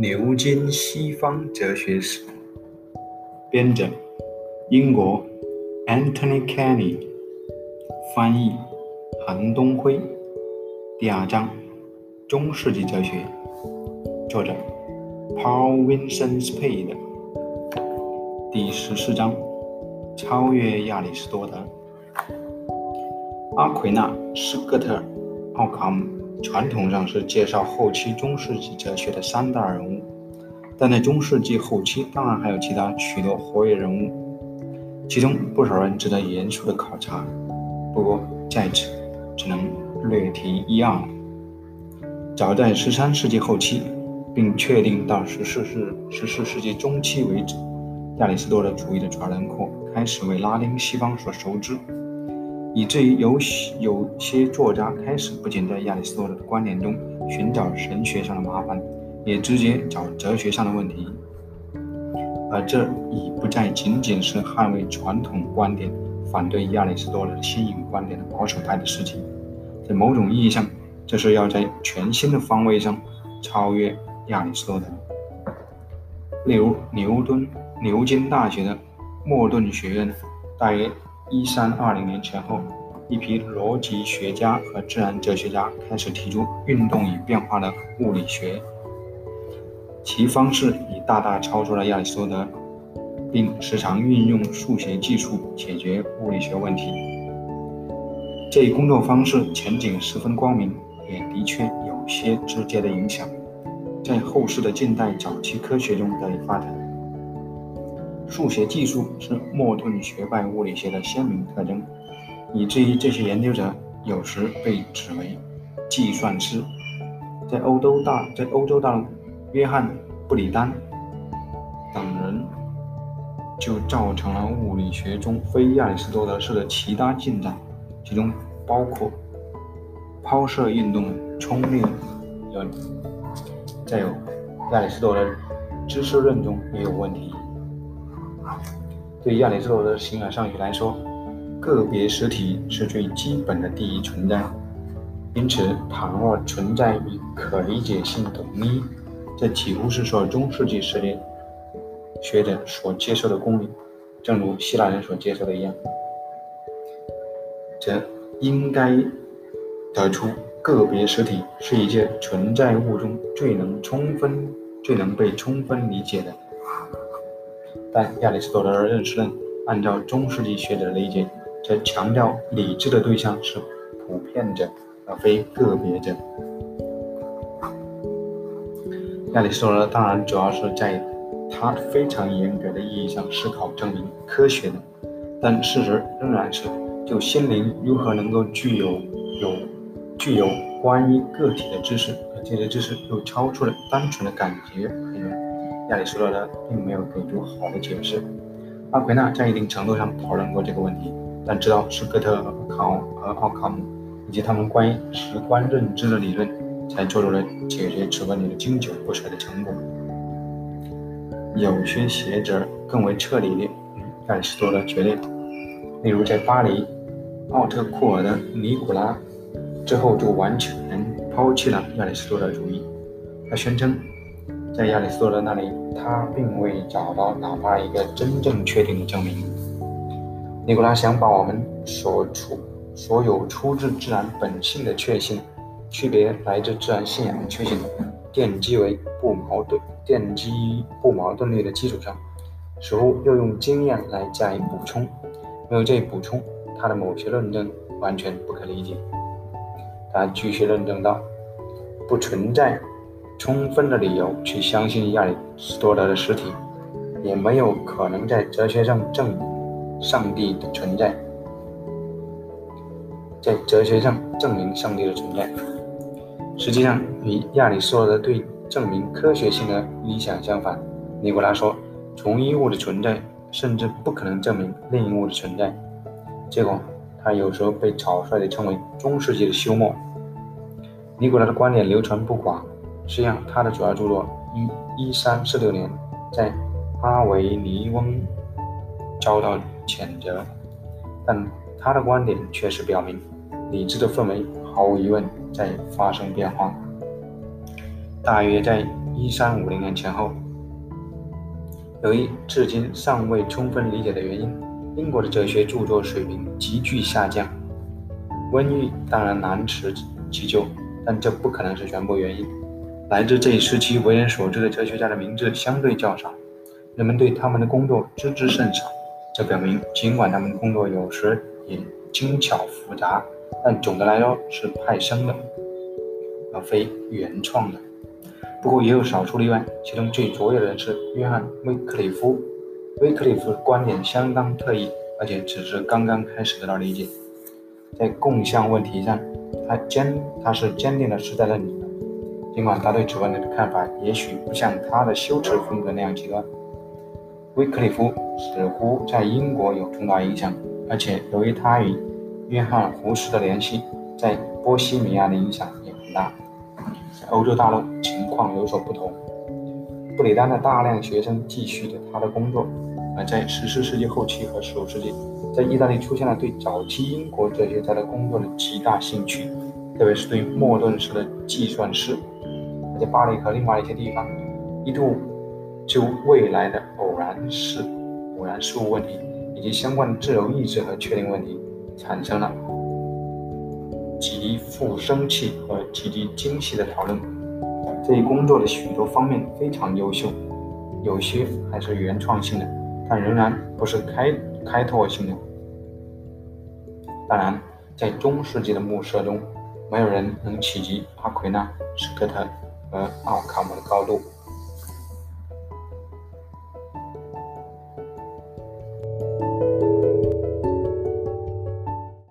牛津西方哲学史，编者英国 Anthony Kenny，翻译韩东辉。第二章中世纪哲学，作者 Paul Vincent Spade。第十四章超越亚里士多德。阿奎那、斯科特、奥卡姆。传统上是介绍后期中世纪哲学的三大人物，但在中世纪后期，当然还有其他许多活跃人物，其中不少人值得严肃的考察。不过在此只能略提一二。早在十三世纪后期，并确定到十四世十四世纪中期为止，亚里士多德主义的主要轮廓开始为拉丁西方所熟知。以至于有有些作家开始不仅在亚里士多德的观点中寻找神学上的麻烦，也直接找哲学上的问题，而这已不再仅仅是捍卫传统观点、反对亚里士多德新颖观点的保守派的事情。在某种意义上，这是要在全新的方位上超越亚里士多德。例如，牛顿牛津大学的莫顿学院大约。一三二零年前后，一批逻辑学家和自然哲学家开始提出运动与变化的物理学，其方式已大大超出了亚里士多德，并时常运用数学技术解决物理学问题。这一工作方式前景十分光明，也的确有些直接的影响，在后世的近代早期科学中得以发展。数学技术是莫顿学派物理学的鲜明特征，以至于这些研究者有时被指为计算师。在欧洲大在欧洲大陆，约翰布里丹等人就造成了物理学中非亚里士多德式的其他进展，其中包括抛射运动冲力论。再有，亚里士多德知识论中也有问题。对亚里士多德的形而上学来说，个别实体是最基本的第一存在。因此，倘若存在与可理解性统一，这几乎是所有中世纪实力学者所接受的公理，正如希腊人所接受的一样，则应该得出个别实体是一切存在物中最能充分、最能被充分理解的。但亚里士多德的认识论，按照中世纪学者的理解，则强调理智的对象是普遍者，而非个别者。亚里士多德当然主要是在他非常严格的意义上思考证明科学的，但事实仍然是，就心灵如何能够具有有具有关于个体的知识，而这些知识又超出了单纯的感觉。亚里士多德并没有给出好的解释。阿奎那在一定程度上讨论过这个问题，但直到斯科特和考和奥卡姆以及他们关于直观认知的理论，才做出了解决此问题的经久不衰的成果。有些学者更为彻底地与亚里士多德决裂，例如在巴黎，奥特库尔的尼古拉之后就完全抛弃了亚里士多德主义，他宣称。在亚里士多德那里，他并未找到哪怕一个真正确定的证明。尼古拉想把我们所处所有出自自然本性的确信，区别来自自然信仰的确信，奠基为不矛盾、奠基不矛盾律的基础上，似乎又用经验来加以补充。没有这一补充，他的某些论证完全不可理解。他继续论证道：不存在。充分的理由去相信亚里士多德的实体，也没有可能在哲学上证明上帝的存在。在哲学上证明上帝的存在，实际上与亚里士多德对证明科学性的理想相反。尼古拉说，同一物的存在甚至不可能证明另一物的存在。结果，他有时候被草率地称为中世纪的休谟。尼古拉的观点流传不广。实际上，他的主要著作一一三四六年在阿维尼翁遭到谴责，但他的观点确实表明，理智的氛围毫无疑问在发生变化。大约在一三五零年前后。由于至今尚未充分理解的原因，英国的哲学著作水平急剧下降。瘟疫当然难辞其咎，但这不可能是全部原因。来自这一时期为人所知的哲学家的名字相对较少，人们对他们的工作知之甚少。这表明，尽管他们的工作有时也精巧复杂，但总的来说是派生的，而非原创的。不过也有少数例外，其中最卓越的人是约翰·威克里夫。威克里夫的观点相当特异，而且只是刚刚开始得到理解。在共相问题上，他坚他是坚定的时代论者，尽管他对此问题的看法也许不像他的修辞风格那样极端。威克里夫似乎在英国有重大影响，而且由于他与约翰·胡斯的联系，在波西米亚的影响也很大。在欧洲大陆情况有所不同。布里丹的大量学生继续着他的工作，而在十四世纪后期和十五世纪，在意大利出现了对早期英国哲学家的工作的极大兴趣，特别是对莫顿式的计算式。在巴黎和另外一些地方一度就未来的偶然事、偶然事物问题以及相关的自由意志和确定问题产生了。极富生气和极其精细的讨论，这一工作的许多方面非常优秀，有些还是原创性的，但仍然不是开开拓性的。当然，在中世纪的墓舍中，没有人能企及阿奎那、斯科特和奥卡姆的高度。